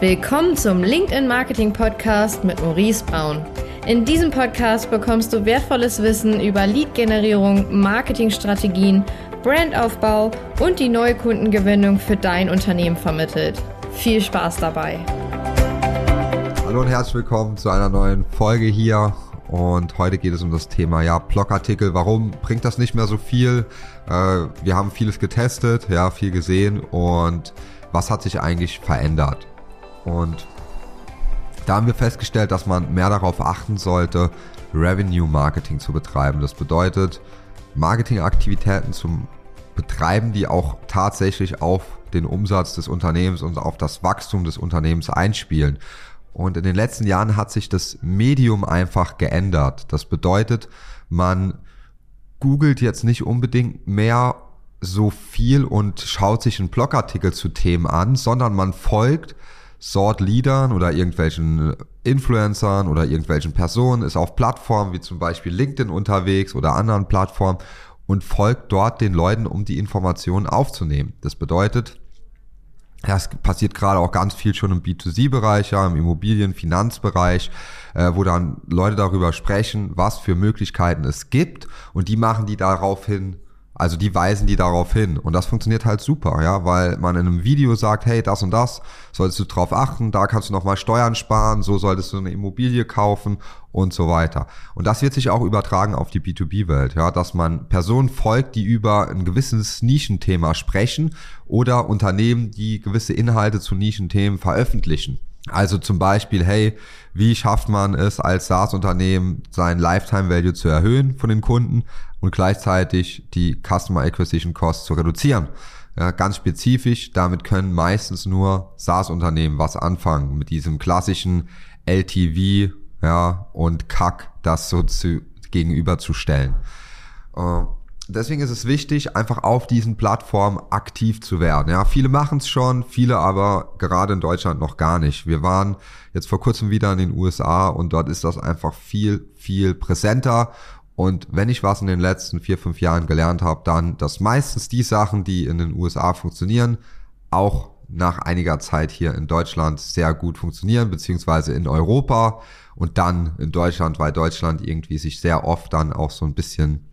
Willkommen zum LinkedIn Marketing Podcast mit Maurice Braun. In diesem Podcast bekommst du wertvolles Wissen über Lead-Generierung, Marketingstrategien, Brandaufbau und die neue Kundengewinnung für dein Unternehmen vermittelt. Viel Spaß dabei! Hallo und herzlich willkommen zu einer neuen Folge hier. Und heute geht es um das Thema ja Blogartikel. Warum bringt das nicht mehr so viel? Äh, wir haben vieles getestet, ja viel gesehen und was hat sich eigentlich verändert? Und da haben wir festgestellt, dass man mehr darauf achten sollte, Revenue Marketing zu betreiben. Das bedeutet, Marketingaktivitäten zu betreiben, die auch tatsächlich auf den Umsatz des Unternehmens und auf das Wachstum des Unternehmens einspielen. Und in den letzten Jahren hat sich das Medium einfach geändert. Das bedeutet, man googelt jetzt nicht unbedingt mehr so viel und schaut sich einen Blogartikel zu Themen an, sondern man folgt Sort Leadern oder irgendwelchen Influencern oder irgendwelchen Personen, ist auf Plattformen wie zum Beispiel LinkedIn unterwegs oder anderen Plattformen und folgt dort den Leuten, um die Informationen aufzunehmen. Das bedeutet, ja, es passiert gerade auch ganz viel schon im B2C-Bereich, ja, im Immobilien-Finanzbereich, äh, wo dann Leute darüber sprechen, was für Möglichkeiten es gibt und die machen die daraufhin also die weisen die darauf hin und das funktioniert halt super, ja, weil man in einem Video sagt, hey, das und das solltest du drauf achten, da kannst du nochmal Steuern sparen, so solltest du eine Immobilie kaufen und so weiter. Und das wird sich auch übertragen auf die B2B-Welt, ja, dass man Personen folgt, die über ein gewisses Nischenthema sprechen oder Unternehmen, die gewisse Inhalte zu Nischenthemen veröffentlichen. Also zum Beispiel, hey, wie schafft man es als SaaS-Unternehmen, sein Lifetime Value zu erhöhen von den Kunden und gleichzeitig die Customer Acquisition Cost zu reduzieren? Ja, ganz spezifisch, damit können meistens nur SaaS-Unternehmen was anfangen mit diesem klassischen LTV ja, und CAC, das so zu, gegenüberzustellen. Äh, deswegen ist es wichtig, einfach auf diesen Plattformen aktiv zu werden. Ja, viele machen es schon, viele aber gerade in Deutschland noch gar nicht. Wir waren jetzt vor kurzem wieder in den USA und dort ist das einfach viel, viel präsenter. Und wenn ich was in den letzten vier, fünf Jahren gelernt habe, dann, dass meistens die Sachen, die in den USA funktionieren, auch nach einiger Zeit hier in Deutschland sehr gut funktionieren, beziehungsweise in Europa und dann in Deutschland, weil Deutschland irgendwie sich sehr oft dann auch so ein bisschen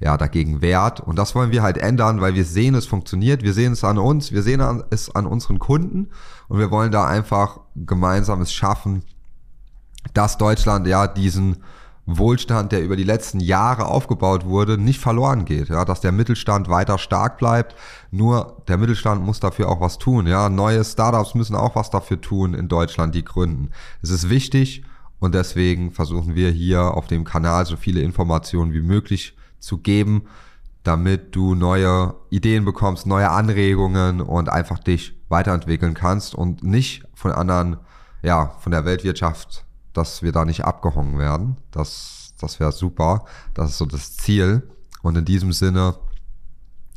ja, dagegen wehrt. Und das wollen wir halt ändern, weil wir sehen, es funktioniert. Wir sehen es an uns, wir sehen es an unseren Kunden und wir wollen da einfach gemeinsames schaffen, dass Deutschland ja diesen Wohlstand, der über die letzten Jahre aufgebaut wurde, nicht verloren geht, ja, dass der Mittelstand weiter stark bleibt. Nur der Mittelstand muss dafür auch was tun, ja. Neue Startups müssen auch was dafür tun in Deutschland, die gründen. Es ist wichtig und deswegen versuchen wir hier auf dem Kanal so viele Informationen wie möglich zu geben, damit du neue Ideen bekommst, neue Anregungen und einfach dich weiterentwickeln kannst und nicht von anderen, ja, von der Weltwirtschaft, dass wir da nicht abgehongen werden. Das, das wäre super. Das ist so das Ziel. Und in diesem Sinne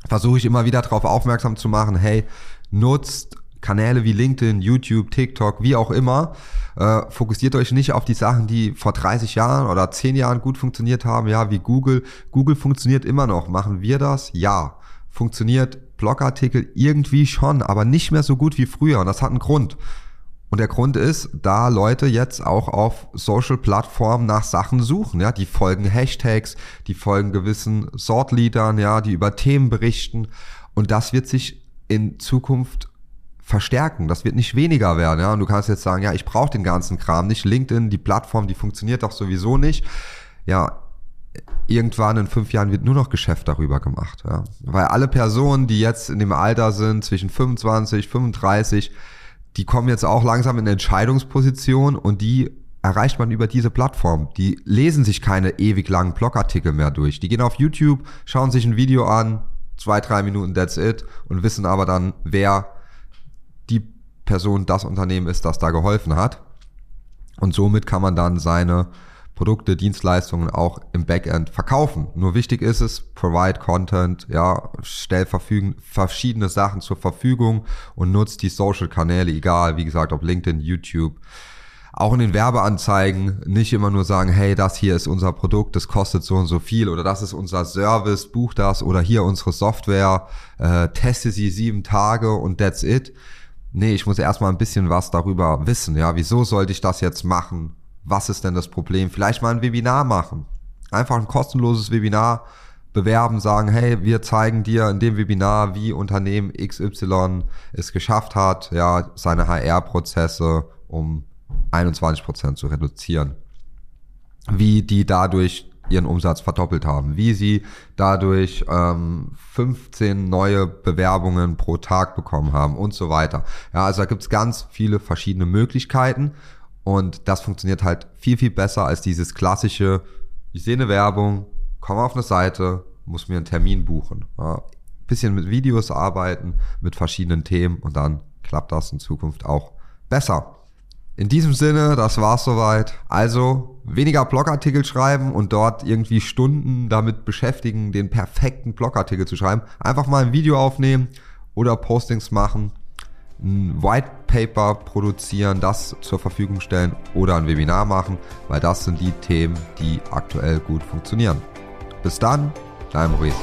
versuche ich immer wieder darauf aufmerksam zu machen, hey, nutzt Kanäle wie LinkedIn, YouTube, TikTok, wie auch immer. Äh, fokussiert euch nicht auf die Sachen, die vor 30 Jahren oder 10 Jahren gut funktioniert haben, ja, wie Google. Google funktioniert immer noch. Machen wir das? Ja. Funktioniert Blogartikel irgendwie schon, aber nicht mehr so gut wie früher. Und das hat einen Grund. Und der Grund ist, da Leute jetzt auch auf Social-Plattformen nach Sachen suchen, ja, die folgen Hashtags, die folgen gewissen Sortleadern, ja, die über Themen berichten. Und das wird sich in Zukunft verstärken. Das wird nicht weniger werden. Ja? Und du kannst jetzt sagen, ja, ich brauche den ganzen Kram nicht. LinkedIn, die Plattform, die funktioniert doch sowieso nicht. Ja, irgendwann in fünf Jahren wird nur noch Geschäft darüber gemacht. Ja? Weil alle Personen, die jetzt in dem Alter sind, zwischen 25, 35, die kommen jetzt auch langsam in Entscheidungsposition und die erreicht man über diese Plattform. Die lesen sich keine ewig langen Blogartikel mehr durch. Die gehen auf YouTube, schauen sich ein Video an, zwei, drei Minuten, that's it, und wissen aber dann, wer die Person das Unternehmen ist, das da geholfen hat. Und somit kann man dann seine Produkte, Dienstleistungen auch im Backend verkaufen. Nur wichtig ist es, provide Content, ja, stell verfügen, verschiedene Sachen zur Verfügung und nutzt die Social Kanäle, egal, wie gesagt, ob LinkedIn, YouTube. Auch in den Werbeanzeigen nicht immer nur sagen, hey, das hier ist unser Produkt, das kostet so und so viel oder das ist unser Service, buch das oder hier unsere Software, äh, teste sie sieben Tage und that's it nee, ich muss erstmal ein bisschen was darüber wissen, ja, wieso sollte ich das jetzt machen? Was ist denn das Problem? Vielleicht mal ein Webinar machen. Einfach ein kostenloses Webinar bewerben, sagen, hey, wir zeigen dir in dem Webinar, wie Unternehmen XY es geschafft hat, ja, seine HR-Prozesse um 21 Prozent zu reduzieren. Wie die dadurch ihren Umsatz verdoppelt haben, wie sie dadurch ähm, 15 neue Bewerbungen pro Tag bekommen haben und so weiter. Ja, also da gibt's ganz viele verschiedene Möglichkeiten und das funktioniert halt viel, viel besser als dieses klassische, ich sehe eine Werbung, komme auf eine Seite, muss mir einen Termin buchen. Ja, bisschen mit Videos arbeiten, mit verschiedenen Themen und dann klappt das in Zukunft auch besser. In diesem Sinne, das war's soweit. Also weniger Blogartikel schreiben und dort irgendwie Stunden damit beschäftigen, den perfekten Blogartikel zu schreiben. Einfach mal ein Video aufnehmen oder Postings machen, ein White Paper produzieren, das zur Verfügung stellen oder ein Webinar machen, weil das sind die Themen, die aktuell gut funktionieren. Bis dann, dein Maurice.